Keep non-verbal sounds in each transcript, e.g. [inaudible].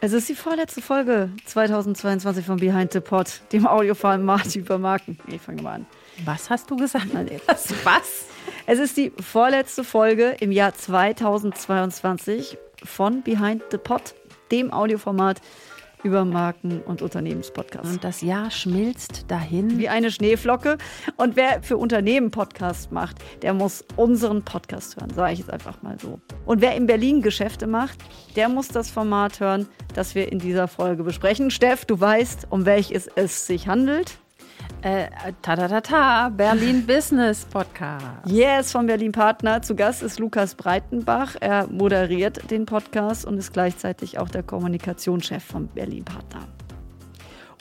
Es ist die vorletzte Folge 2022 von Behind the Pod, dem Audioformat über Marken. Ich fange mal an. Was hast du gesagt? Was? Was? Es ist die vorletzte Folge im Jahr 2022 von Behind the Pod, dem Audioformat über Marken- und Unternehmenspodcasts. Und das Jahr schmilzt dahin. Wie eine Schneeflocke. Und wer für Unternehmen Podcast macht, der muss unseren Podcast hören, sage ich jetzt einfach mal so. Und wer in Berlin Geschäfte macht, der muss das Format hören, das wir in dieser Folge besprechen. Steff, du weißt, um welches es sich handelt. Äh, ta ta ta ta, Berlin [laughs] Business Podcast. Yes, von Berlin Partner. Zu Gast ist Lukas Breitenbach. Er moderiert den Podcast und ist gleichzeitig auch der Kommunikationschef von Berlin Partner.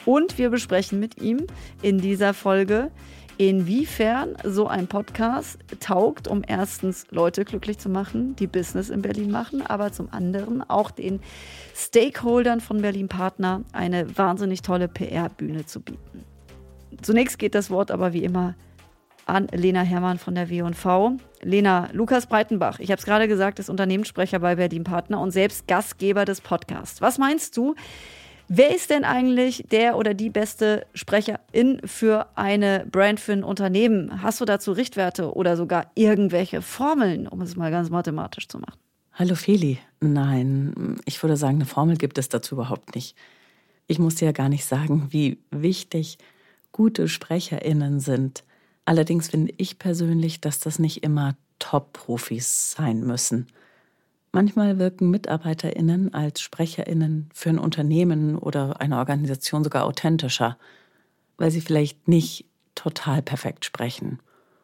Und wir besprechen mit ihm in dieser Folge, inwiefern so ein Podcast taugt, um erstens Leute glücklich zu machen, die Business in Berlin machen, aber zum anderen auch den Stakeholdern von Berlin Partner eine wahnsinnig tolle PR-Bühne zu bieten. Zunächst geht das Wort aber wie immer an Lena Hermann von der W&V. Lena, Lukas Breitenbach, ich habe es gerade gesagt, ist Unternehmenssprecher bei Berlin Partner und selbst Gastgeber des Podcasts. Was meinst du? Wer ist denn eigentlich der oder die beste Sprecherin für eine Brand, für ein Unternehmen? Hast du dazu Richtwerte oder sogar irgendwelche Formeln, um es mal ganz mathematisch zu machen? Hallo Feli. Nein, ich würde sagen, eine Formel gibt es dazu überhaupt nicht. Ich muss dir ja gar nicht sagen, wie wichtig gute SprecherInnen sind. Allerdings finde ich persönlich, dass das nicht immer Top-Profis sein müssen. Manchmal wirken MitarbeiterInnen als SprecherInnen für ein Unternehmen oder eine Organisation sogar authentischer, weil sie vielleicht nicht total perfekt sprechen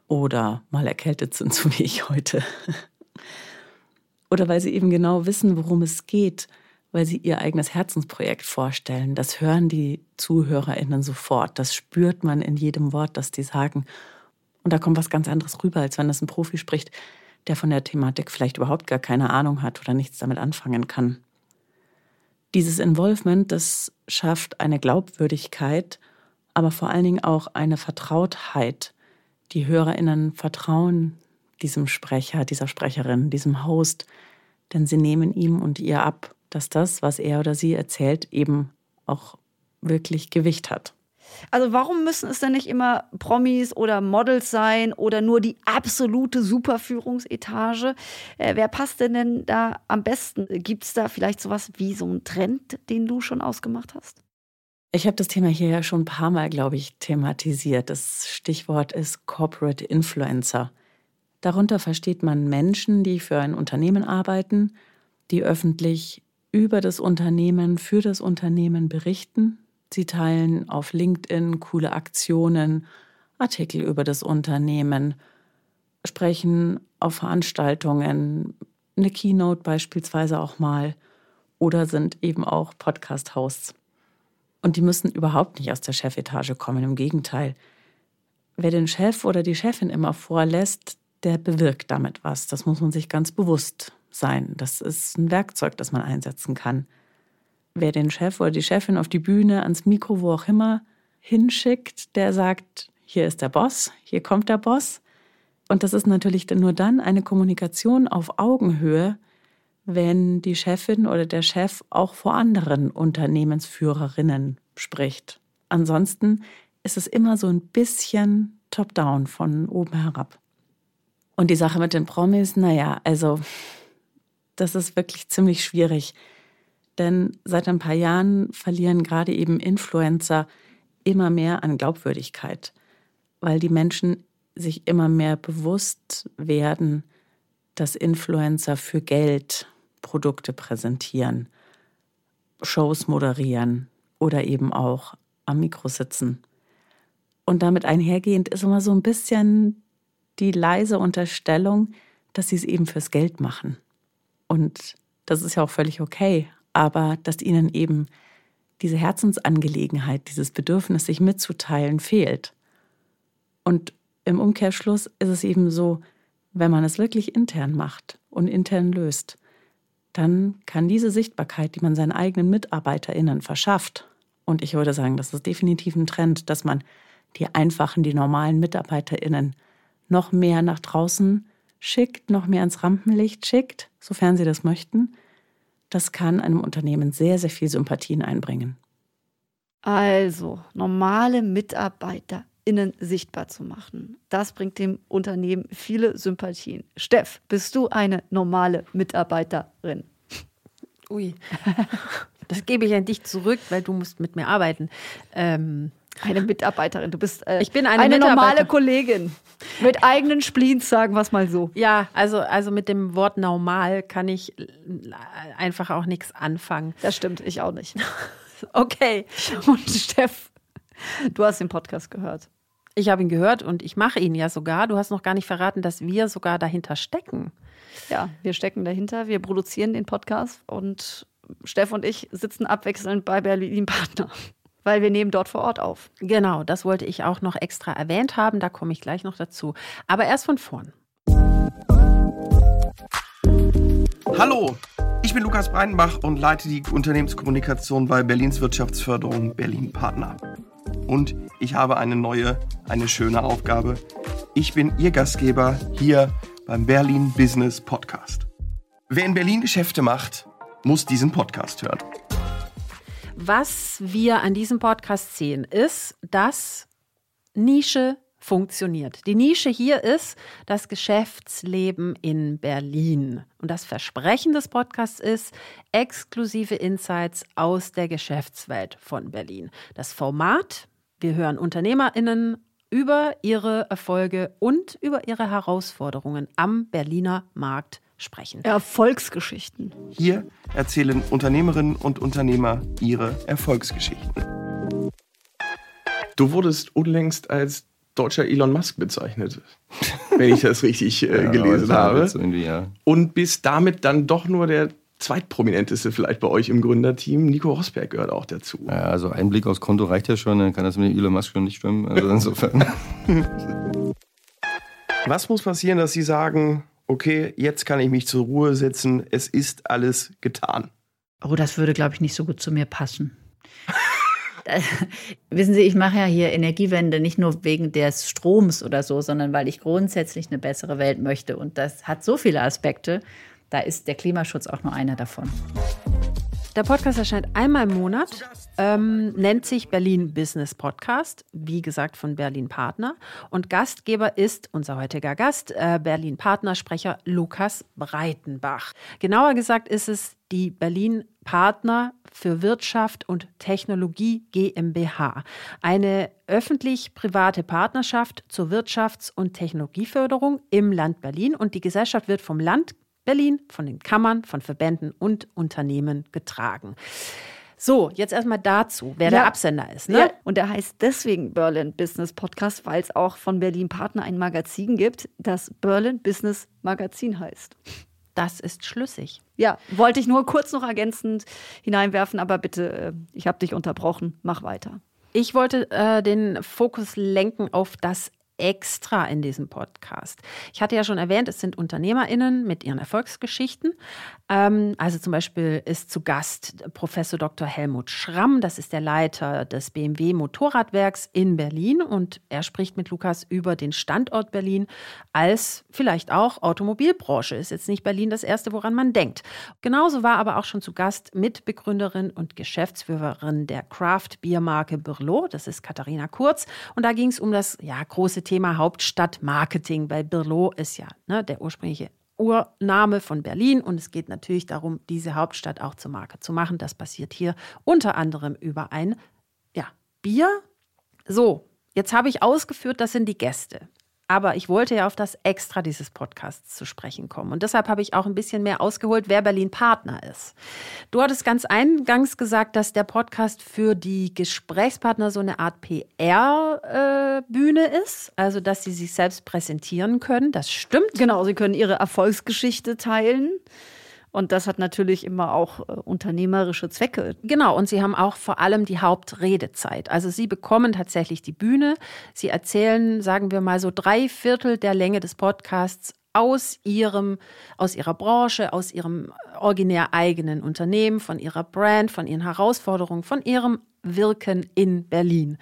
oder mal erkältet sind, [laughs] so wie ich heute. oder weil sie eben genau wissen, worum es geht weil sie ihr eigenes Herzensprojekt vorstellen. Das hören die ZuhörerInnen sofort. Das spürt man in jedem Wort, das die sagen. Und da kommt was ganz anderes rüber, als wenn das ein Profi spricht, der von der Thematik vielleicht überhaupt gar keine Ahnung hat oder nichts damit anfangen kann. Dieses Involvement, das schafft eine Glaubwürdigkeit, aber vor allen Dingen auch eine Vertrautheit. Die HörerInnen vertrauen diesem Sprecher, dieser Sprecherin, diesem Host, denn sie nehmen ihm und ihr ab, dass das, was er oder sie erzählt, eben auch wirklich Gewicht hat. Also warum müssen es denn nicht immer Promis oder Models sein oder nur die absolute Superführungsetage? Äh, wer passt denn, denn da am besten? Gibt es da vielleicht sowas wie so einen Trend, den du schon ausgemacht hast? Ich habe das Thema hier ja schon ein paar Mal, glaube ich, thematisiert. Das Stichwort ist Corporate Influencer. Darunter versteht man Menschen, die für ein Unternehmen arbeiten, die öffentlich über das Unternehmen, für das Unternehmen berichten. Sie teilen auf LinkedIn coole Aktionen, Artikel über das Unternehmen, sprechen auf Veranstaltungen, eine Keynote beispielsweise auch mal oder sind eben auch Podcast-Hosts. Und die müssen überhaupt nicht aus der Chefetage kommen, im Gegenteil. Wer den Chef oder die Chefin immer vorlässt, der bewirkt damit was. Das muss man sich ganz bewusst sein. Das ist ein Werkzeug, das man einsetzen kann. Wer den Chef oder die Chefin auf die Bühne, ans Mikro, wo auch immer, hinschickt, der sagt, hier ist der Boss, hier kommt der Boss. Und das ist natürlich nur dann eine Kommunikation auf Augenhöhe, wenn die Chefin oder der Chef auch vor anderen Unternehmensführerinnen spricht. Ansonsten ist es immer so ein bisschen top-down von oben herab. Und die Sache mit den Promis, naja, also das ist wirklich ziemlich schwierig. Denn seit ein paar Jahren verlieren gerade eben Influencer immer mehr an Glaubwürdigkeit, weil die Menschen sich immer mehr bewusst werden, dass Influencer für Geld Produkte präsentieren, Shows moderieren oder eben auch am Mikro sitzen. Und damit einhergehend ist immer so ein bisschen die leise Unterstellung, dass sie es eben fürs Geld machen. Und das ist ja auch völlig okay. Aber dass ihnen eben diese Herzensangelegenheit, dieses Bedürfnis, sich mitzuteilen, fehlt. Und im Umkehrschluss ist es eben so, wenn man es wirklich intern macht und intern löst, dann kann diese Sichtbarkeit, die man seinen eigenen MitarbeiterInnen verschafft, und ich würde sagen, das ist definitiv ein Trend, dass man die einfachen, die normalen MitarbeiterInnen noch mehr nach draußen schickt, noch mehr ins Rampenlicht schickt, sofern sie das möchten, Das kann einem Unternehmen sehr, sehr viel Sympathien einbringen. Also, normale MitarbeiterInnen sichtbar zu machen. Das bringt dem Unternehmen viele Sympathien. Steff, bist du eine normale Mitarbeiterin? Ui, [laughs] das gebe ich an dich zurück, weil du musst mit mir arbeiten. Ähm, eine Mitarbeiterin. Du bist äh, ich bin eine, eine normale Kollegin. Mit eigenen Spleens, sagen wir es mal so. Ja, also, also mit dem Wort normal kann ich einfach auch nichts anfangen. Das stimmt, ich auch nicht. [laughs] okay. Und Steff, du hast den Podcast gehört. Ich habe ihn gehört und ich mache ihn ja sogar. Du hast noch gar nicht verraten, dass wir sogar dahinter stecken. Ja, wir stecken dahinter. Wir produzieren den Podcast und Steff und ich sitzen abwechselnd bei Berlin Partner weil wir nehmen dort vor Ort auf. Genau, das wollte ich auch noch extra erwähnt haben, da komme ich gleich noch dazu. Aber erst von vorn. Hallo, ich bin Lukas Breitenbach und leite die Unternehmenskommunikation bei Berlins Wirtschaftsförderung Berlin Partner. Und ich habe eine neue, eine schöne Aufgabe. Ich bin Ihr Gastgeber hier beim Berlin Business Podcast. Wer in Berlin Geschäfte macht, muss diesen Podcast hören. Was wir an diesem Podcast sehen, ist, dass Nische funktioniert. Die Nische hier ist das Geschäftsleben in Berlin. Und das Versprechen des Podcasts ist exklusive Insights aus der Geschäftswelt von Berlin. Das Format, wir hören Unternehmerinnen über ihre Erfolge und über ihre Herausforderungen am Berliner Markt sprechen. Erfolgsgeschichten. Hier erzählen Unternehmerinnen und Unternehmer ihre Erfolgsgeschichten. Du wurdest unlängst als deutscher Elon Musk bezeichnet, wenn ich das richtig äh, [laughs] ja, gelesen habe. Ja. Und bist damit dann doch nur der zweitprominenteste vielleicht bei euch im Gründerteam. Nico Rosberg gehört auch dazu. Ja, also ein Blick aufs Konto reicht ja schon, dann kann das mit Elon Musk schon nicht stimmen. Also insofern. [laughs] Was muss passieren, dass Sie sagen, okay, jetzt kann ich mich zur Ruhe setzen, es ist alles getan. Oh, das würde, glaube ich, nicht so gut zu mir passen. wissen Sie, ich mache ja hier Energiewende nicht nur wegen des Stroms oder so, sondern weil ich grundsätzlich eine bessere Welt möchte. Und das hat so viele Aspekte. Da ist der Klimaschutz auch nur einer davon. Der Podcast erscheint einmal im Monat, ähm, nennt sich Berlin Business Podcast, wie gesagt von Berlin Partner. Und Gastgeber ist unser heutiger Gast, äh, Berlin Partnersprecher Lukas Breitenbach. Genauer gesagt ist es die Berlin Partner für Wirtschaft und Technologie GmbH, eine öffentlich-private Partnerschaft zur Wirtschafts- und Technologieförderung im Land Berlin. Und die Gesellschaft wird vom Land Berlin von den Kammern, von Verbänden und Unternehmen getragen. So, jetzt erstmal dazu, wer ja. der Absender ist. Ne? Ja, und der heißt deswegen Berlin Business Podcast, weil es auch von Berlin Partner ein Magazin gibt, das Berlin Business Magazin heißt. Das ist schlüssig. Ja, wollte ich nur kurz noch ergänzend hineinwerfen, aber bitte, äh, ich habe dich unterbrochen, mach weiter. Ich wollte äh, den Fokus lenken auf das extra in diesem Podcast. Ich hatte ja schon erwähnt, es sind UnternehmerInnen mit ihren Erfolgsgeschichten. Ähm, also zum Beispiel ist zu Gast Professor Dr. Helmut Schramm, das ist der Leiter des BMW Motorradwerks in Berlin und er spricht mit Lukas über den Standort Berlin als vielleicht auch Automobilbranche. Ist jetzt nicht Berlin das erste, woran man denkt. Genauso war aber auch schon zu Gast Mitbegründerin und Geschäftsführerin der Craft-Biermarke Birlo, das ist Katharina Kurz und da ging es um das ja, große Thema Hauptstadtmarketing, weil Birlo ist ja ne, der ursprüngliche Urname von Berlin und es geht natürlich darum, diese Hauptstadt auch zur Marke zu machen. Das passiert hier unter anderem über ein ja, Bier. So, jetzt habe ich ausgeführt, das sind die Gäste. Aber ich wollte ja auf das Extra dieses Podcasts zu sprechen kommen. Und deshalb habe ich auch ein bisschen mehr ausgeholt, wer Berlin Partner ist. Du hattest ganz eingangs gesagt, dass der Podcast für die Gesprächspartner so eine Art PR-Bühne äh, ist. Also, dass sie sich selbst präsentieren können. Das stimmt. Genau, sie können ihre Erfolgsgeschichte teilen. Und das hat natürlich immer auch äh, unternehmerische Zwecke. Genau, und sie haben auch vor allem die Hauptredezeit. Also sie bekommen tatsächlich die Bühne. Sie erzählen, sagen wir mal, so drei Viertel der Länge des Podcasts aus ihrem, aus ihrer Branche, aus ihrem originär eigenen Unternehmen, von ihrer Brand, von ihren Herausforderungen, von ihrem Wirken in Berlin.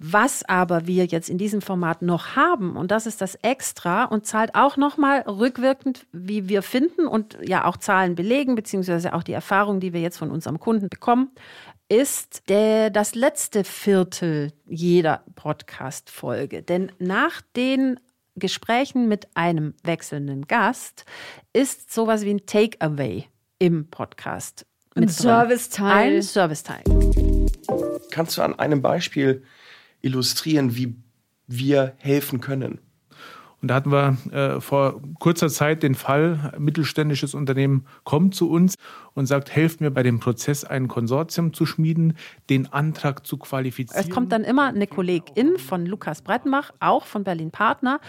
Was aber wir jetzt in diesem Format noch haben, und das ist das Extra und zahlt auch nochmal rückwirkend, wie wir finden und ja auch Zahlen belegen, beziehungsweise auch die Erfahrung, die wir jetzt von unserem Kunden bekommen, ist der, das letzte Viertel jeder Podcast-Folge. Denn nach den Gesprächen mit einem wechselnden Gast ist sowas wie ein Takeaway im Podcast. Ein Serviceteil. Ein Serviceteil. Kannst du an einem Beispiel illustrieren, wie wir helfen können? Und da hatten wir äh, vor kurzer Zeit den Fall, ein mittelständisches Unternehmen kommt zu uns und sagt, helft mir bei dem Prozess, ein Konsortium zu schmieden, den Antrag zu qualifizieren. Es kommt dann immer eine Kollegin von Lukas Breitenbach, auch von Berlin Partner,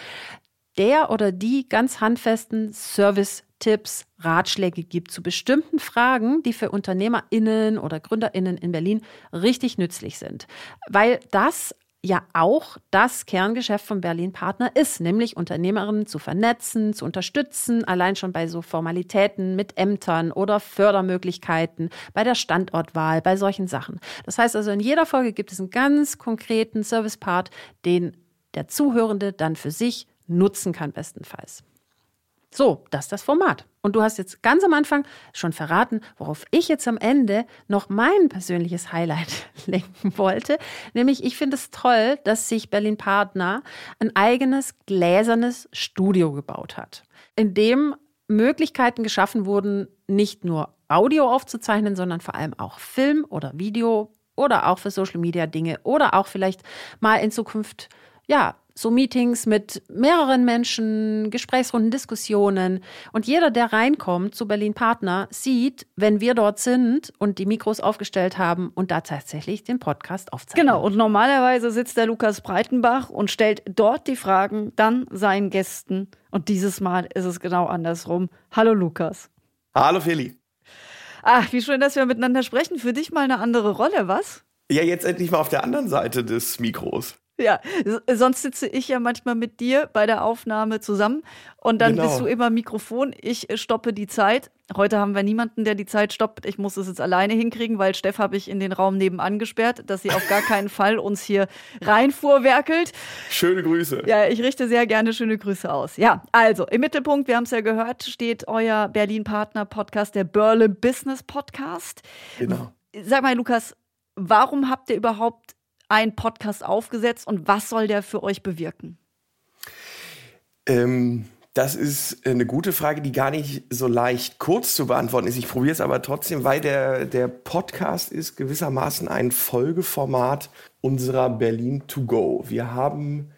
der oder die ganz handfesten Service Tipps, Ratschläge gibt zu bestimmten Fragen, die für UnternehmerInnen oder GründerInnen in Berlin richtig nützlich sind. Weil das ja auch das Kerngeschäft von Berlin Partner ist, nämlich Unternehmerinnen zu vernetzen, zu unterstützen, allein schon bei so Formalitäten mit Ämtern oder Fördermöglichkeiten, bei der Standortwahl, bei solchen Sachen. Das heißt also, in jeder Folge gibt es einen ganz konkreten Service-Part, den der Zuhörende dann für sich nutzen kann, bestenfalls. So, das ist das Format. Und du hast jetzt ganz am Anfang schon verraten, worauf ich jetzt am Ende noch mein persönliches Highlight [laughs] lenken wollte. Nämlich, ich finde es toll, dass sich Berlin Partner ein eigenes gläsernes Studio gebaut hat, in dem Möglichkeiten geschaffen wurden, nicht nur Audio aufzuzeichnen, sondern vor allem auch Film oder Video oder auch für Social Media Dinge oder auch vielleicht mal in Zukunft ja, so Meetings mit mehreren Menschen, Gesprächsrunden, Diskussionen. Und jeder, der reinkommt zu Berlin Partner, sieht, wenn wir dort sind und die Mikros aufgestellt haben und da tatsächlich den Podcast aufzeichnen. Genau, und normalerweise sitzt der Lukas Breitenbach und stellt dort die Fragen dann seinen Gästen. Und dieses Mal ist es genau andersrum. Hallo Lukas. Hallo Feli. Ach, wie schön, dass wir miteinander sprechen. Für dich mal eine andere Rolle, was? Ja, jetzt endlich mal auf der anderen Seite des Mikros. Ja, sonst sitze ich ja manchmal mit dir bei der Aufnahme zusammen und dann genau. bist du immer Mikrofon, ich stoppe die Zeit. Heute haben wir niemanden, der die Zeit stoppt. Ich muss es jetzt alleine hinkriegen, weil Steff habe ich in den Raum nebenan gesperrt, dass sie auf gar keinen Fall uns hier reinfuhrwerkelt. Schöne Grüße. Ja, ich richte sehr gerne schöne Grüße aus. Ja, also im Mittelpunkt, wir haben es ja gehört, steht euer Berlin-Partner-Podcast, der Börle Business Podcast. Genau. Sag mal, Lukas, warum habt ihr überhaupt einen Podcast aufgesetzt und was soll der für euch bewirken? Ähm, das ist eine gute Frage, die gar nicht so leicht kurz zu beantworten ist. Ich probiere es aber trotzdem, weil der, der Podcast ist gewissermaßen ein Folgeformat unserer Berlin to go. Wir haben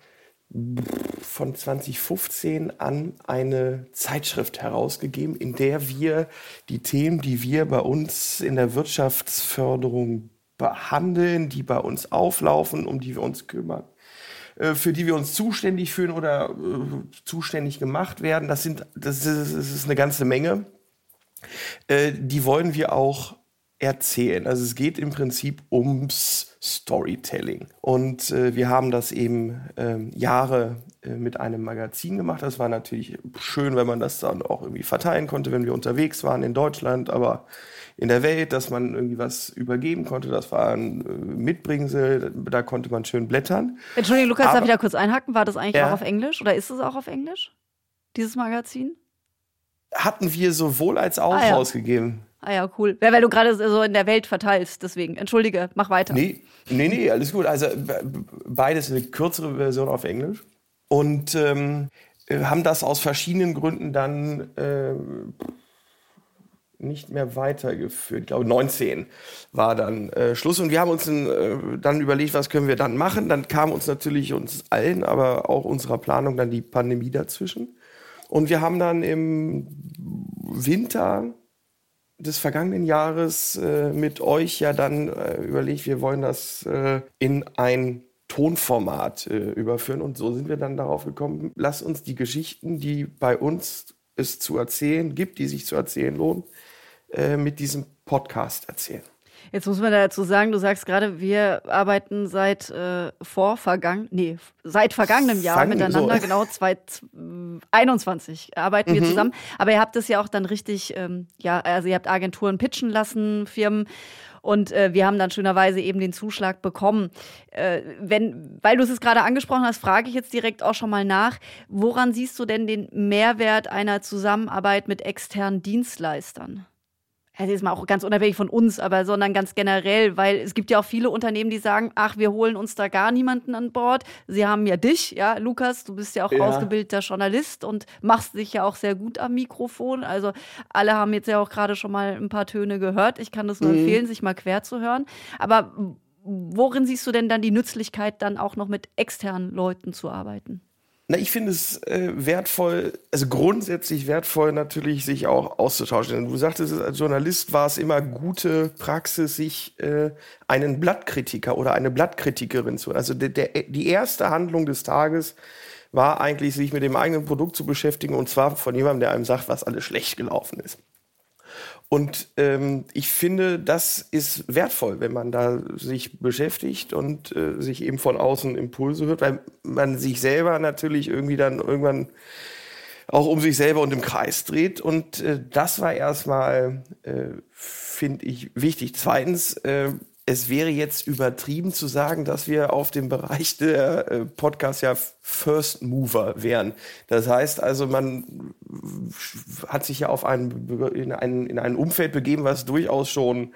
von 2015 an eine Zeitschrift herausgegeben, in der wir die Themen, die wir bei uns in der Wirtschaftsförderung behandeln, die bei uns auflaufen, um die wir uns kümmern, äh, für die wir uns zuständig fühlen oder äh, zuständig gemacht werden. Das sind, das ist, das ist eine ganze Menge. Äh, die wollen wir auch erzählen. Also es geht im Prinzip ums Storytelling. Und äh, wir haben das eben äh, Jahre äh, mit einem Magazin gemacht. Das war natürlich schön, wenn man das dann auch irgendwie verteilen konnte, wenn wir unterwegs waren in Deutschland. Aber in der Welt, dass man irgendwie was übergeben konnte. Das war ein äh, Mitbringsel, da konnte man schön blättern. Entschuldigung, Lukas, Aber, darf ich da kurz einhaken? War das eigentlich ja. auch auf Englisch oder ist es auch auf Englisch, dieses Magazin? Hatten wir sowohl als auch ah, ja. rausgegeben. Ah ja, cool. Ja, weil du gerade so in der Welt verteilst, deswegen. Entschuldige, mach weiter. Nee, nee, nee, alles gut. Also beides eine kürzere Version auf Englisch. Und ähm, haben das aus verschiedenen Gründen dann äh, nicht mehr weitergeführt. Ich glaube, 19 war dann äh, Schluss. Und wir haben uns dann, äh, dann überlegt, was können wir dann machen. Dann kam uns natürlich uns allen, aber auch unserer Planung dann die Pandemie dazwischen. Und wir haben dann im Winter des vergangenen Jahres äh, mit euch ja dann äh, überlegt, wir wollen das äh, in ein Tonformat äh, überführen. Und so sind wir dann darauf gekommen, lass uns die Geschichten, die bei uns es zu erzählen gibt, die sich zu erzählen lohnen, äh, mit diesem Podcast erzählen. Jetzt muss man dazu sagen, du sagst gerade, wir arbeiten seit äh, vor vergangen, nee, seit vergangenem Jahr Fang, miteinander, so. genau [laughs] 2021 arbeiten wir Mhm. zusammen. Aber ihr habt es ja auch dann richtig, ähm, ja, also ihr habt Agenturen pitchen lassen, Firmen. Und äh, wir haben dann schönerweise eben den Zuschlag bekommen. Äh, wenn, weil du es gerade angesprochen hast, frage ich jetzt direkt auch schon mal nach. Woran siehst du denn den Mehrwert einer Zusammenarbeit mit externen Dienstleistern? Also jetzt mal auch ganz unabhängig von uns, aber sondern ganz generell, weil es gibt ja auch viele Unternehmen, die sagen, ach, wir holen uns da gar niemanden an Bord. Sie haben ja dich, ja, Lukas, du bist ja auch Ja. ausgebildeter Journalist und machst dich ja auch sehr gut am Mikrofon. Also alle haben jetzt ja auch gerade schon mal ein paar Töne gehört. Ich kann das nur Mhm. empfehlen, sich mal quer zu hören. Aber worin siehst du denn dann die Nützlichkeit, dann auch noch mit externen Leuten zu arbeiten? Na, ich finde es äh, wertvoll, also grundsätzlich wertvoll natürlich, sich auch auszutauschen. Du sagtest, als Journalist war es immer gute Praxis, sich äh, einen Blattkritiker oder eine Blattkritikerin zu. Also der, der, die erste Handlung des Tages war eigentlich, sich mit dem eigenen Produkt zu beschäftigen und zwar von jemandem, der einem sagt, was alles schlecht gelaufen ist. Und ähm, ich finde, das ist wertvoll, wenn man da sich beschäftigt und äh, sich eben von außen Impulse hört, weil man sich selber natürlich irgendwie dann irgendwann auch um sich selber und im Kreis dreht. Und äh, das war erstmal, äh, finde ich, wichtig. Zweitens, äh, es wäre jetzt übertrieben zu sagen, dass wir auf dem Bereich der äh, Podcasts ja First Mover wären. Das heißt also, man hat sich ja auf ein, in, ein, in ein Umfeld begeben, was durchaus schon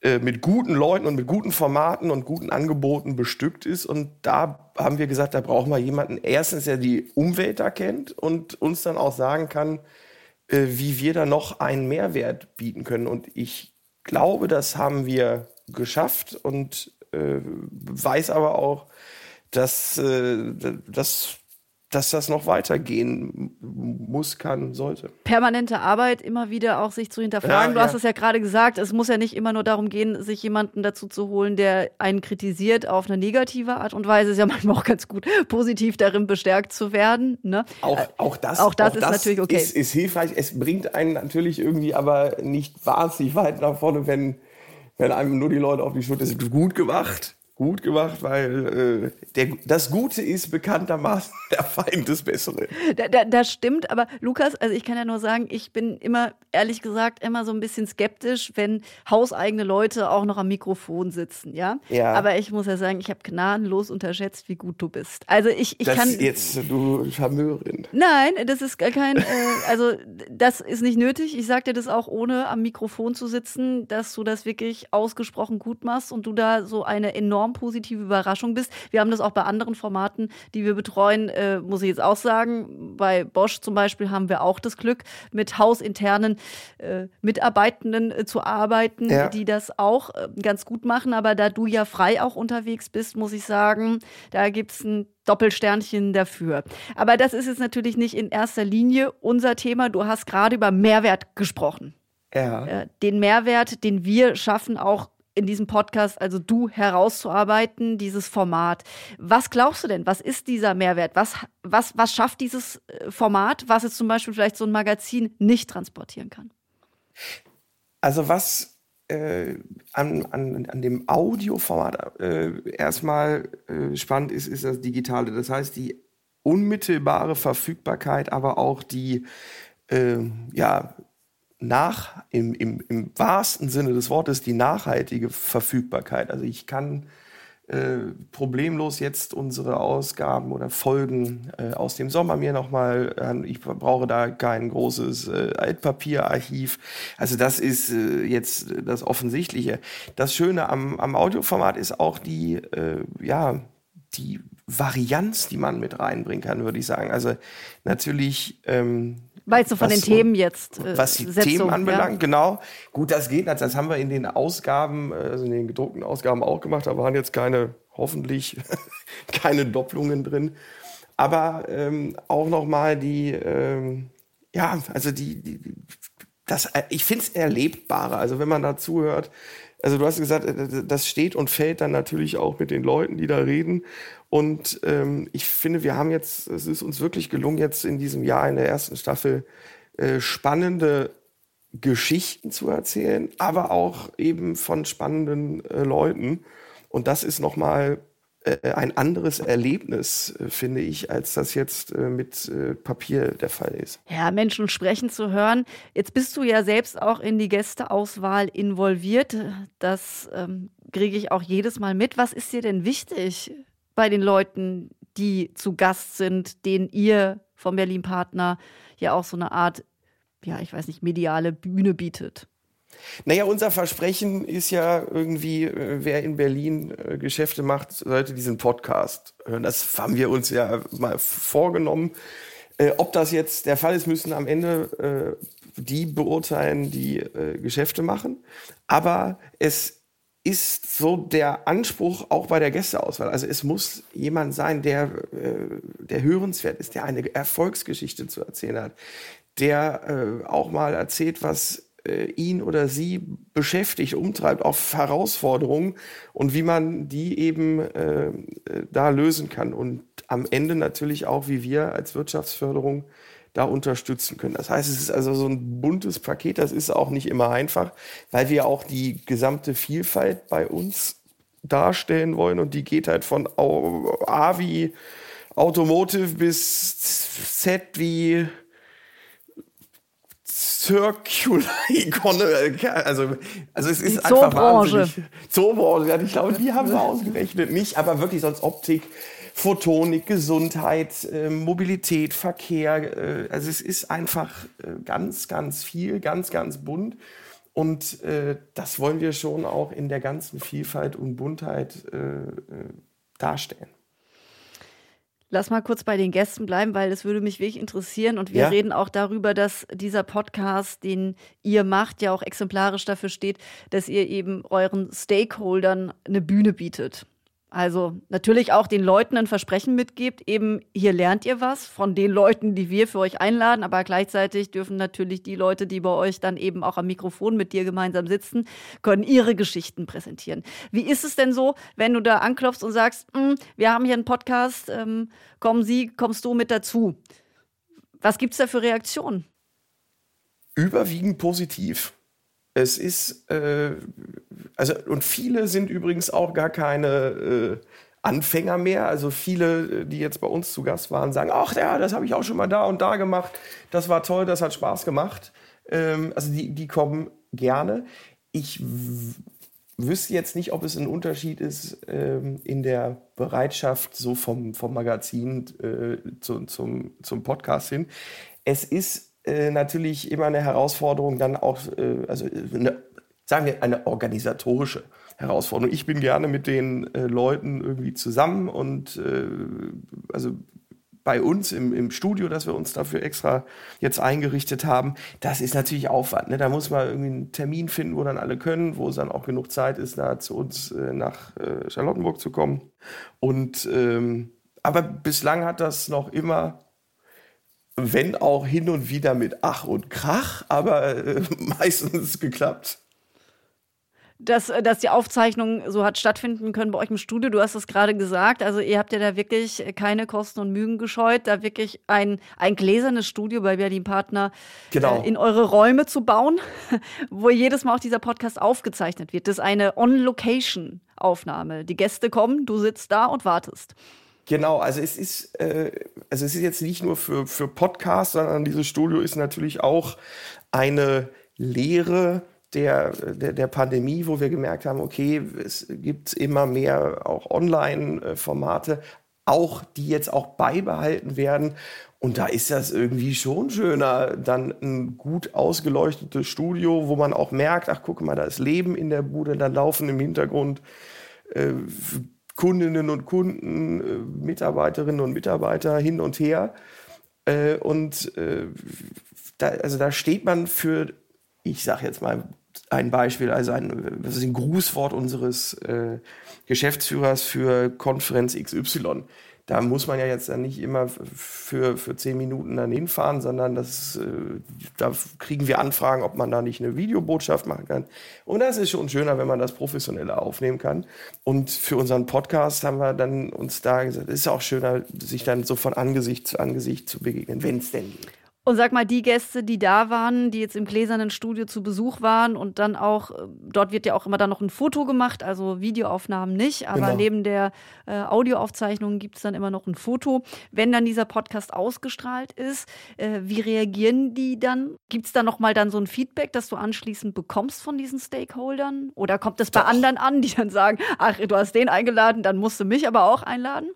äh, mit guten Leuten und mit guten Formaten und guten Angeboten bestückt ist. Und da haben wir gesagt, da brauchen wir jemanden, erstens, der die Umwelt da kennt und uns dann auch sagen kann, äh, wie wir da noch einen Mehrwert bieten können. Und ich glaube, das haben wir geschafft und äh, weiß aber auch, dass, äh, dass, dass das noch weitergehen muss, kann, sollte. permanente Arbeit, immer wieder auch sich zu hinterfragen. Ja, du hast ja. es ja gerade gesagt, es muss ja nicht immer nur darum gehen, sich jemanden dazu zu holen, der einen kritisiert auf eine negative Art und Weise. Es ist ja manchmal auch ganz gut, positiv darin bestärkt zu werden. Ne? Auch, auch das, auch das ist natürlich okay. Ist, ist hilfreich. Es bringt einen natürlich irgendwie aber nicht wahnsinnig weit nach vorne, wenn, wenn einem nur die Leute auf die Schulter sind. Gut gemacht. Gut gemacht, weil äh, der, das Gute ist bekanntermaßen [laughs] der Feind des Besseren. Da, da, das stimmt, aber Lukas, also ich kann ja nur sagen, ich bin immer, ehrlich gesagt, immer so ein bisschen skeptisch, wenn hauseigene Leute auch noch am Mikrofon sitzen, ja? Ja. Aber ich muss ja sagen, ich habe gnadenlos unterschätzt, wie gut du bist. Also ich, ich Das kann. jetzt, du Charmeurin. Nein, das ist gar kein, äh, also das ist nicht nötig. Ich sag dir das auch ohne am Mikrofon zu sitzen, dass du das wirklich ausgesprochen gut machst und du da so eine enorm positive Überraschung bist. Wir haben das auch bei anderen Formaten, die wir betreuen, äh, muss ich jetzt auch sagen. Bei Bosch zum Beispiel haben wir auch das Glück, mit hausinternen äh, Mitarbeitenden äh, zu arbeiten, Ja. die das auch äh, ganz gut machen. Aber da du ja frei auch unterwegs bist, muss ich sagen, da gibt's ein Doppelsternchen dafür. Aber das ist jetzt natürlich nicht in erster Linie unser Thema. Du hast gerade über Mehrwert gesprochen. Ja. Äh, den Mehrwert, den wir schaffen, auch in diesem Podcast, also du herauszuarbeiten, dieses Format. Was glaubst du denn? Was ist dieser Mehrwert? Was, was, was schafft dieses äh, Format, was jetzt zum Beispiel vielleicht so ein Magazin nicht transportieren kann? Also was äh, an, an, an dem Audioformat äh, erstmal äh, spannend ist, ist das Digitale. Das heißt, die unmittelbare Verfügbarkeit, aber auch die äh, ja, nach, im, im, im wahrsten Sinne des Wortes, die nachhaltige Verfügbarkeit. Also ich kann äh, problemlos jetzt unsere Ausgaben oder Folgen äh, aus dem Sommer mir nochmal, äh, ich brauche da kein großes äh, Altpapierarchiv. Also das ist äh, jetzt das Offensichtliche. Das Schöne am, am Audioformat ist auch die, äh, ja, die Varianz, die man mit reinbringen kann, würde ich sagen. Also natürlich ähm, Weißt du von was den Themen jetzt? Äh, was die Setzung, Themen ja? anbelangt, genau. Gut, das geht nicht. Das haben wir in den Ausgaben, äh, also in den gedruckten Ausgaben auch gemacht. Da waren jetzt keine, hoffentlich, [laughs] keine Doppelungen drin. Aber ähm, auch nochmal die, ähm, ja, also die, die die- das, äh, ich finde es erlebbarer. Also wenn man da zuhört, also du hast gesagt, äh, das steht und fällt dann natürlich auch mit den Leuten, die da reden. Und ähm, ich finde, wir haben jetzt, es ist uns wirklich gelungen, jetzt in diesem Jahr in der ersten Staffel äh, spannende Geschichten zu erzählen, aber auch eben von spannenden äh, Leuten. Und das ist nochmal äh, ein anderes Erlebnis, äh, finde ich, als das jetzt äh, mit Papier der Fall ist. Ja, Menschen sprechen zu hören. Jetzt bist du ja selbst auch in die Gästeauswahl involviert. Das ähm, kriege ich auch jedes Mal mit. Was ist dir denn wichtig bei den Leuten, die zu Gast sind, denen ihr vom Berlin-Partner ja auch so eine Art, ja, ich weiß nicht, mediale Bühne bietet? Naja, unser Versprechen ist ja irgendwie, äh, wer in Berlin äh, Geschäfte macht, sollte diesen Podcast hören. Das haben wir uns ja mal vorgenommen. Äh, ob das jetzt der Fall ist, müssen am Ende die beurteilen, die Geschäfte machen. Aber es ist so der Anspruch auch bei der Gästeauswahl. Also es muss jemand sein, der, der hörenswert ist, der eine Erfolgsgeschichte zu erzählen hat, der auch mal erzählt, was äh, ihn oder sie beschäftigt, umtreibt, auf Herausforderungen und wie man die eben äh, da lösen kann. Und am Ende natürlich auch, wie wir als Wirtschaftsförderung da unterstützen können. Das heißt, es ist also so ein buntes Paket, das ist auch nicht immer einfach, weil wir auch die gesamte Vielfalt bei uns darstellen wollen und die geht halt von A wie Automotive bis Z wie Circular Economy. Also, also es ist die einfach wahnsinnig. Zoobranche. Ja, ich glaube, die haben wir ausgerechnet. Nicht, aber wirklich sonst Optik, Photonik, Gesundheit, äh, Mobilität, Verkehr. Äh, also es ist einfach äh, ganz, ganz viel, ganz, ganz bunt. Und äh, das wollen wir schon auch in der ganzen Vielfalt und Buntheit äh, äh, darstellen. Lass mal kurz bei den Gästen bleiben, weil es würde mich wirklich interessieren. Und wir ja. reden auch darüber, dass dieser Podcast, den ihr macht, ja auch exemplarisch dafür steht, dass ihr eben euren Stakeholdern eine Bühne bietet. Also natürlich auch den Leuten ein Versprechen mitgibt, eben hier lernt ihr was von den Leuten, die wir für euch einladen, aber gleichzeitig dürfen natürlich die Leute, die bei euch dann eben auch am Mikrofon mit dir gemeinsam sitzen, können ihre Geschichten präsentieren. Wie ist es denn so, wenn du da anklopfst und sagst, hm, wir haben hier einen Podcast, ähm, kommen Sie, kommst du mit dazu? Was gibt es da für Reaktionen? Überwiegend positiv. Es ist, äh, also, und viele sind übrigens auch gar keine äh, Anfänger mehr. Also viele, die jetzt bei uns zu Gast waren, sagen, ach ja, das habe ich auch schon mal da und da gemacht. Das war toll, das hat Spaß gemacht. Ähm, also die, die kommen gerne. Ich wüsste jetzt nicht, ob es ein Unterschied ist ähm, in der Bereitschaft so vom, vom Magazin äh, zu, zum, zum Podcast hin. Es ist äh, natürlich immer eine Herausforderung, dann auch, äh, also eine, sagen wir, eine organisatorische Herausforderung. Ich bin gerne mit den äh, Leuten irgendwie zusammen und äh, also bei uns im, im Studio, dass wir uns dafür extra jetzt eingerichtet haben, das ist natürlich Aufwand. Ne? Da muss man irgendwie einen Termin finden, wo dann alle können, wo es dann auch genug Zeit ist, da zu uns äh, nach äh, Charlottenburg zu kommen. Und ähm, aber bislang hat das noch immer wenn auch hin und wieder mit Ach und Krach, aber äh, [laughs] meistens geklappt. Dass, äh, dass die Aufzeichnung so hat stattfinden können bei euch im Studio. Du hast es gerade gesagt. Also ihr habt ja da wirklich keine Kosten und Mühen gescheut, da wirklich ein, ein gläsernes Studio bei Berlin Partner genau. äh, in eure Räume zu bauen, [laughs] wo jedes Mal auch dieser Podcast aufgezeichnet wird. Das ist eine On-Location-Aufnahme. Die Gäste kommen, du sitzt da und wartest. Genau, also es ist, äh, also es ist jetzt nicht nur für, für Podcasts, sondern dieses Studio ist natürlich auch eine Lehre der, der, der Pandemie, wo wir gemerkt haben, okay, es gibt immer mehr auch Online-Formate, auch die jetzt auch beibehalten werden. Und da ist das irgendwie schon schöner, dann ein gut ausgeleuchtetes Studio, wo man auch merkt, ach guck mal, da ist Leben in der Bude, da laufen im Hintergrund äh, Kundinnen und Kunden, äh, Mitarbeiterinnen und Mitarbeiter hin und her. Äh, und äh, da, also da steht man für, ich sage jetzt mal ein Beispiel, also ein, das ist ein Grußwort unseres Geschäftsführers für Konferenz XY da muss man ja jetzt dann nicht immer für, für zehn Minuten dann hinfahren, sondern das, äh, da kriegen wir Anfragen, ob man da nicht eine Videobotschaft machen kann. Und das ist schon schöner, wenn man das professioneller aufnehmen kann. Und für unseren Podcast haben wir dann uns da gesagt, es ist auch schöner, sich dann so von Angesicht zu Angesicht zu begegnen, wenn es denn geht. Und sag mal, die Gäste, die da waren, die jetzt im gläsernen Studio zu Besuch waren und dann auch, äh, dort wird ja auch immer dann noch ein Foto gemacht, also Videoaufnahmen nicht, aber Genau. neben der äh, Audioaufzeichnung gibt es dann immer noch ein Foto. Wenn dann dieser Podcast ausgestrahlt ist, äh, wie reagieren die dann? Gibt es da nochmal dann so ein Feedback, das du anschließend bekommst von diesen Stakeholdern? Oder kommt das bei Doch. anderen an, die dann sagen, ach, du hast den eingeladen, dann musst du mich aber auch einladen?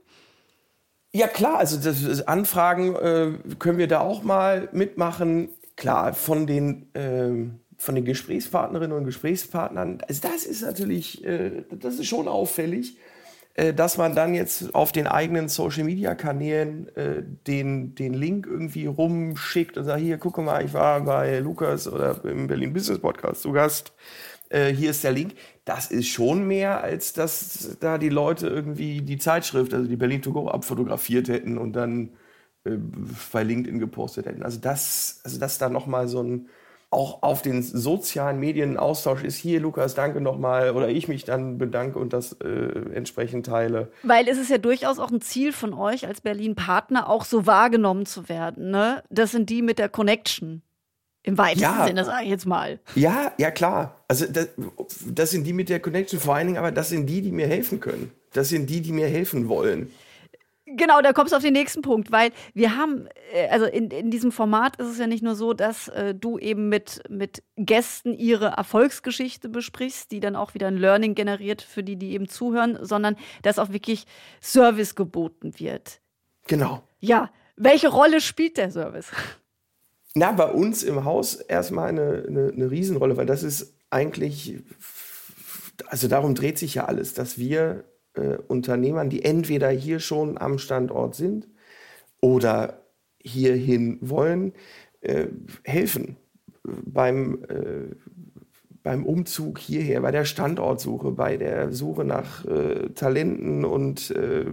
Ja klar, also das, Anfragen äh, können wir da auch mal mitmachen. Klar, von den, ähm, von den Gesprächspartnerinnen und Gesprächspartnern, also das ist natürlich, äh, das ist schon auffällig, äh, dass man dann jetzt auf den eigenen Social-Media-Kanälen äh, den, den Link irgendwie rumschickt und sagt, hier, guck mal, ich war bei Lukas oder im Berlin Business Podcast zu Gast. Äh, hier ist der Link. Das ist schon mehr, als dass da die Leute irgendwie die Zeitschrift, also die Berlin to go abfotografiert hätten und dann äh, bei LinkedIn gepostet hätten. Also das, also dass da nochmal so ein auch auf den sozialen Medien Austausch ist, hier Lukas, danke nochmal, oder ich mich dann bedanke und das äh, entsprechend teile. Weil es ist ja durchaus auch ein Ziel von euch als Berlin-Partner, auch so wahrgenommen zu werden. Ne? Das sind die mit der Connection. Im weitesten Ja. Sinne, sage ich jetzt mal. Ja, ja klar. Also das, das sind die mit der Connection vor allen Dingen, aber das sind die, die mir helfen können. Das sind die, die mir helfen wollen. Genau, da kommst du auf den nächsten Punkt, weil wir haben, äh, also in, in diesem Format ist es ja nicht nur so, dass äh, du eben mit, mit Gästen ihre Erfolgsgeschichte besprichst, die dann auch wieder ein Learning generiert für die, die eben zuhören, sondern dass auch wirklich Service geboten wird. Genau. Ja, welche Rolle spielt der Service? Na, bei uns im Haus erstmal eine, eine, eine Riesenrolle, weil das ist eigentlich, also darum dreht sich ja alles, dass wir äh, Unternehmern, die entweder hier schon am Standort sind oder hierhin wollen, äh, helfen. Beim, äh, beim Umzug hierher, bei der Standortsuche, bei der Suche nach äh, Talenten und äh,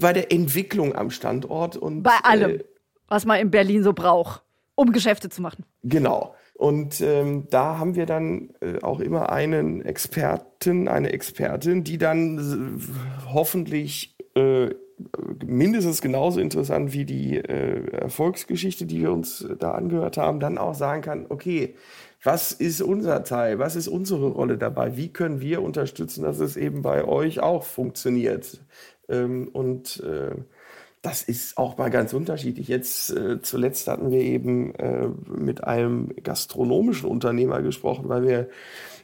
bei der Entwicklung am Standort und Bei allem, äh, was man in Berlin so braucht, um Geschäfte zu machen. Genau. Und ähm, da haben wir dann äh, auch immer einen Experten, eine Expertin, die dann äh, hoffentlich äh, mindestens genauso interessant wie die äh, Erfolgsgeschichte, die wir uns da angehört haben, dann auch sagen kann, okay, was ist unser Teil? Was ist unsere Rolle dabei? Wie können wir unterstützen, dass es eben bei euch auch funktioniert? Ähm, und äh, das ist auch mal ganz unterschiedlich. Jetzt äh, zuletzt hatten wir eben äh, mit einem gastronomischen Unternehmer gesprochen, weil wir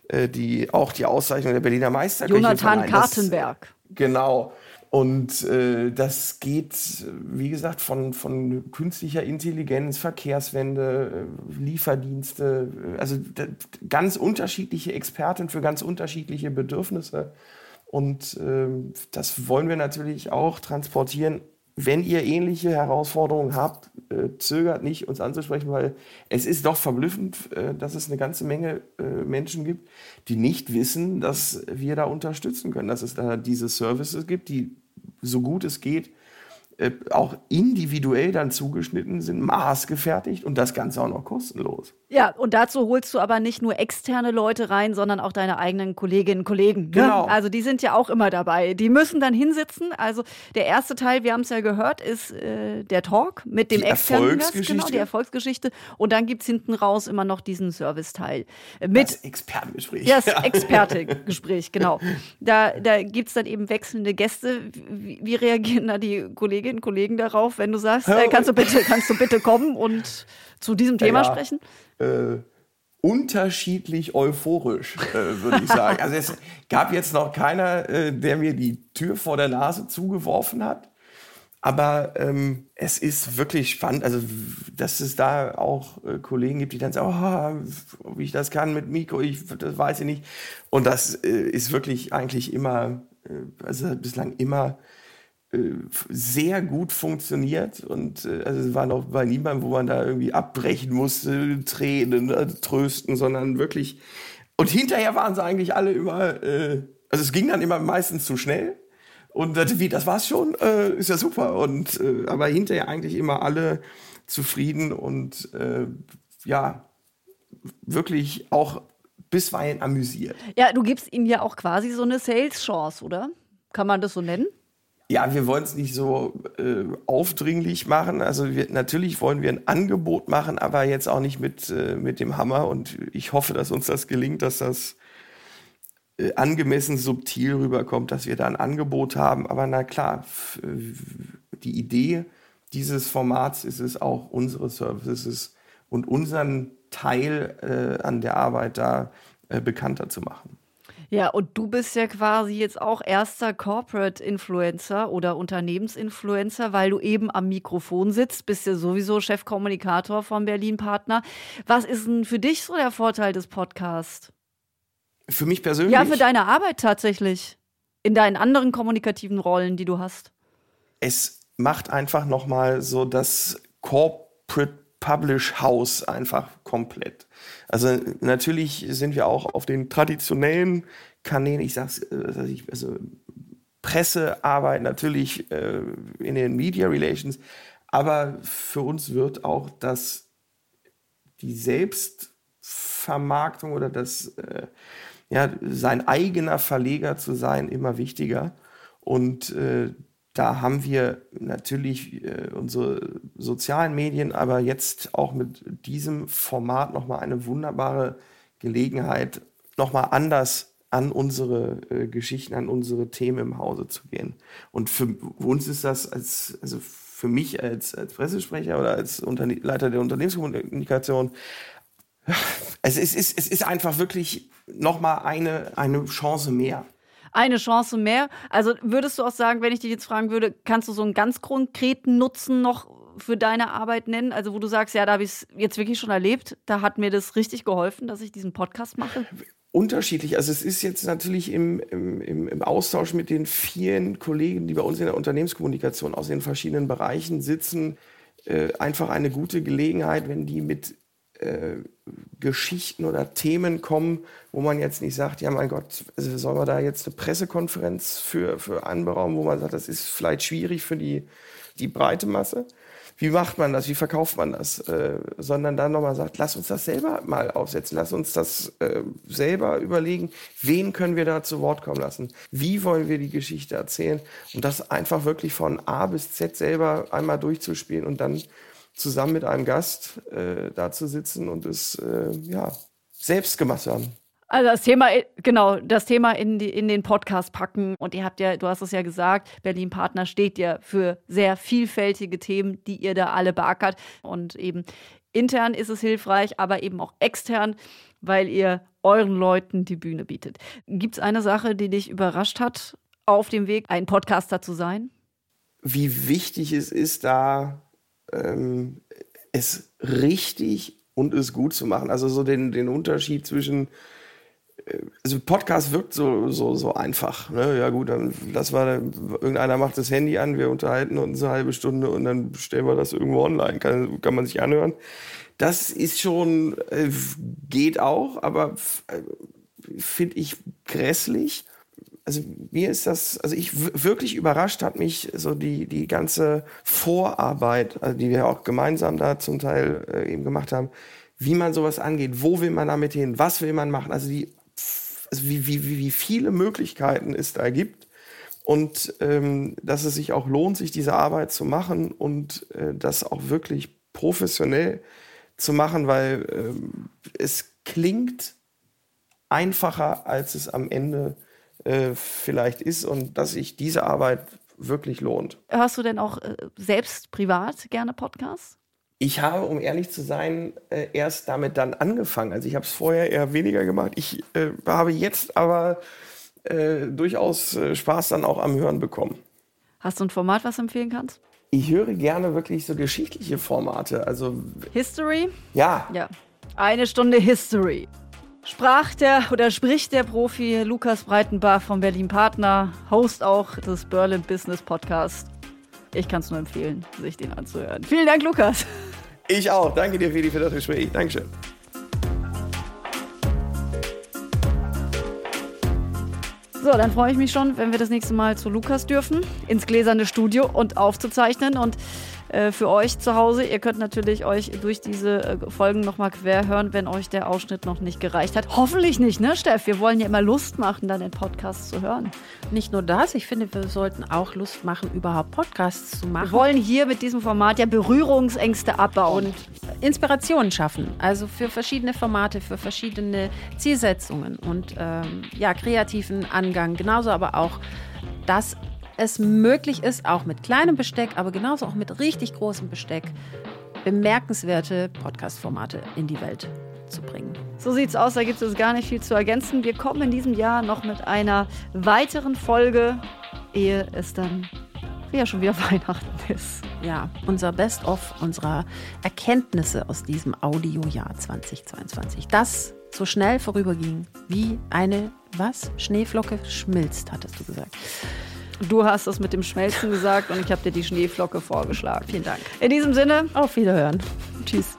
äh, die auch die Auszeichnung der Berliner Meisterköche Jonathan verleihen. Das- Kartenberg. Genau. Und äh, das geht, wie gesagt, von, von künstlicher Intelligenz, Verkehrswende, äh, Lieferdienste, äh, also ganz unterschiedliche Experten für ganz unterschiedliche Bedürfnisse. Und ähm, das wollen wir natürlich auch transportieren. Wenn ihr ähnliche Herausforderungen habt, äh, zögert nicht, uns anzusprechen, weil es ist doch verblüffend, äh, dass es eine ganze Menge äh, Menschen gibt, die nicht wissen, dass wir da unterstützen können, dass es da diese Services gibt, die so gut es geht auch individuell dann zugeschnitten sind, maßgefertigt und das Ganze auch noch kostenlos. Ja, und dazu holst du aber nicht nur externe Leute rein, sondern auch deine eigenen Kolleginnen und Kollegen. Ne? Genau. Also die sind ja auch immer dabei. Die müssen dann hinsitzen. Also der erste Teil, wir haben es ja gehört, ist äh, der Talk mit dem Die externen Gast, genau, Erfolgsgeschichte. die Erfolgsgeschichte. Und dann gibt's hinten raus immer noch diesen Serviceteil. Äh, Mit Das Expertengespräch. Ja, das [laughs] Experte-Gespräch, genau. Da, da gibt es dann eben wechselnde Gäste. Wie, wie reagieren da die Kolleginnen und Kollegen darauf, wenn du sagst, äh, kannst, du bitte, kannst du bitte kommen und zu diesem Thema Ja. sprechen? Äh, unterschiedlich euphorisch, äh, würde ich sagen. Also es gab jetzt noch keiner, äh, der mir die Tür vor der Nase zugeworfen hat. Aber ähm, es ist wirklich spannend, also dass es da auch äh, Kollegen gibt, die dann sagen, oh, ob ich das kann mit Mikro, ich, das weiß ich nicht. Und das äh, ist wirklich eigentlich immer, äh, also bislang immer sehr gut funktioniert und äh, also es war noch bei niemandem, wo man da irgendwie abbrechen musste, Tränen, äh, trösten, sondern wirklich. Und hinterher waren sie eigentlich alle immer, äh, also es ging dann immer meistens zu schnell. Und äh, wie, das war's schon, äh, ist ja super. Und äh, aber hinterher eigentlich immer alle zufrieden und äh, ja, wirklich auch bisweilen amüsiert. Ja, du gibst ihnen ja auch quasi so eine Sales-Chance, oder? Kann man das so nennen? Ja, wir wollen es nicht so äh, aufdringlich machen. Also wir, natürlich wollen wir ein Angebot machen, aber jetzt auch nicht mit, äh, mit dem Hammer. Und ich hoffe, dass uns das gelingt, dass das äh, angemessen subtil rüberkommt, dass wir da ein Angebot haben. Aber na klar, die Idee dieses Formats ist es auch, unsere Services und unseren Teil äh, an der Arbeit da äh, bekannter zu machen. Ja, und du bist ja quasi jetzt auch erster Corporate Influencer oder Unternehmensinfluencer, weil du eben am Mikrofon sitzt, bist ja sowieso Chefkommunikator von Berlin Partner. Was ist denn für dich so der Vorteil des Podcasts? Für mich persönlich? Ja, für deine Arbeit tatsächlich. In deinen anderen kommunikativen Rollen, die du hast. Es macht einfach nochmal so das Corporate Publish House einfach komplett. Also natürlich sind wir auch auf den traditionellen Kanälen, ich sag's, äh, also Pressearbeit natürlich äh, in den Media Relations, aber für uns wird auch das die Selbstvermarktung oder das äh, ja sein eigener Verleger zu sein immer wichtiger und äh, da haben wir natürlich äh, unsere sozialen Medien, aber jetzt auch mit diesem Format nochmal eine wunderbare Gelegenheit, nochmal anders an unsere äh, Geschichten, an unsere Themen im Hause zu gehen. Und für uns ist das als, also für mich als, als Pressesprecher oder als Unterne Leiter der Unternehmenskommunikation, es ist, es ist, einfach wirklich nochmal eine, eine Chance mehr eine Chance mehr. Also würdest du auch sagen, wenn ich dich jetzt fragen würde, kannst du so einen ganz konkreten Nutzen noch für deine Arbeit nennen? Also wo du sagst, ja, da habe ich es jetzt wirklich schon erlebt, da hat mir das richtig geholfen, dass ich diesen Podcast mache? Unterschiedlich. Also es ist jetzt natürlich im, im, im Austausch mit den vielen Kollegen, die bei uns in der Unternehmenskommunikation aus den verschiedenen Bereichen sitzen, äh, einfach eine gute Gelegenheit, wenn die mit äh, Geschichten oder Themen kommen, wo man jetzt nicht sagt, ja mein Gott, also soll man da jetzt eine Pressekonferenz für, für anberaumen, wo man sagt, das ist vielleicht schwierig für die, die breite Masse? Wie macht man das, wie verkauft man das, äh, sondern dann nochmal sagt, lass uns das selber mal aufsetzen, lass uns das äh, selber überlegen, wen können wir da zu Wort kommen lassen, wie wollen wir die Geschichte erzählen? Und das einfach wirklich von A bis Z selber einmal durchzuspielen und dann zusammen mit einem Gast äh, da zu sitzen und es äh, ja, selbst gemacht haben. Also das Thema, genau, das Thema in, die, in den Podcast packen. Und ihr habt ja, du hast es ja gesagt, Berlin Partner steht ja für sehr vielfältige Themen, die ihr da alle beackert. Und eben intern ist es hilfreich, aber eben auch extern, weil ihr euren Leuten die Bühne bietet. Gibt es eine Sache, die dich überrascht hat, auf dem Weg, ein Podcaster zu sein? Wie wichtig es ist, da ähm, es richtig und es gut zu machen. Also so den, den Unterschied zwischen äh, also Podcast wirkt so, so, so einfach. Ne? Ja gut, dann das war irgendeiner macht das Handy an, wir unterhalten uns eine halbe Stunde und dann stellen wir das irgendwo online. Kann, kann man sich anhören. Das ist schon, äh, geht auch, aber äh, finde ich grässlich also mir ist das, also ich wirklich überrascht hat mich so die, die ganze Vorarbeit, also die wir auch gemeinsam da zum Teil äh, eben gemacht haben, wie man sowas angeht, wo will man damit hin, was will man machen, also die, also wie, wie, wie viele Möglichkeiten es da gibt. Und ähm, dass es sich auch lohnt, sich diese Arbeit zu machen und äh, das auch wirklich professionell zu machen, weil ähm, es klingt einfacher, als es am Ende äh, vielleicht ist und dass sich diese Arbeit wirklich lohnt. Hörst du denn auch äh, selbst privat gerne Podcasts? Ich habe, um ehrlich zu sein, äh, erst damit dann angefangen. Also ich habe es vorher eher weniger gemacht. Ich äh, habe jetzt aber äh, durchaus Spaß dann auch am Hören bekommen. Hast du ein Format, was du empfehlen kannst? Ich höre gerne wirklich so geschichtliche Formate. Also History? Ja. Ja. Eine Stunde History sprach der oder spricht der Profi Lukas Breitenbach von Berlin Partner, Host auch des Berlin Business Podcast. Ich kann es nur empfehlen, sich den anzuhören. Vielen Dank, Lukas. Ich auch. Danke dir, Feli, für das Gespräch. Dankeschön. So, dann freue ich mich schon, wenn wir das nächste Mal zu Lukas dürfen, ins gläserne Studio und aufzuzeichnen. Und äh, für euch zu Hause. Ihr könnt natürlich euch durch diese äh, Folgen nochmal quer hören, wenn euch der Ausschnitt noch nicht gereicht hat. Hoffentlich nicht, ne, Steff? Wir wollen ja immer Lust machen, dann den Podcast zu hören. Nicht nur das, ich finde, wir sollten auch Lust machen, überhaupt Podcasts zu machen. Wir wollen hier mit diesem Format ja Berührungsängste abbauen. Und Inspirationen schaffen. Also für verschiedene Formate, für verschiedene Zielsetzungen und ähm, ja, kreativen Angang. Genauso aber auch, dass es möglich ist, auch mit kleinem Besteck, aber genauso auch mit richtig großem Besteck, bemerkenswerte Podcast-Formate in die Welt zu bringen. So sieht's aus, da gibt es gar nicht viel zu ergänzen. Wir kommen in diesem Jahr noch mit einer weiteren Folge, ehe es dann ja schon wieder [laughs] Weihnachten ist. Ja, unser Best-of unserer Erkenntnisse aus diesem Audiojahr 2022. Das so schnell vorüberging, wie eine, was? Schneeflocke schmilzt, hattest du gesagt. Du hast es mit dem Schmelzen gesagt und ich habe dir die Schneeflocke vorgeschlagen. Vielen Dank. In diesem Sinne, auf Wiederhören. Tschüss.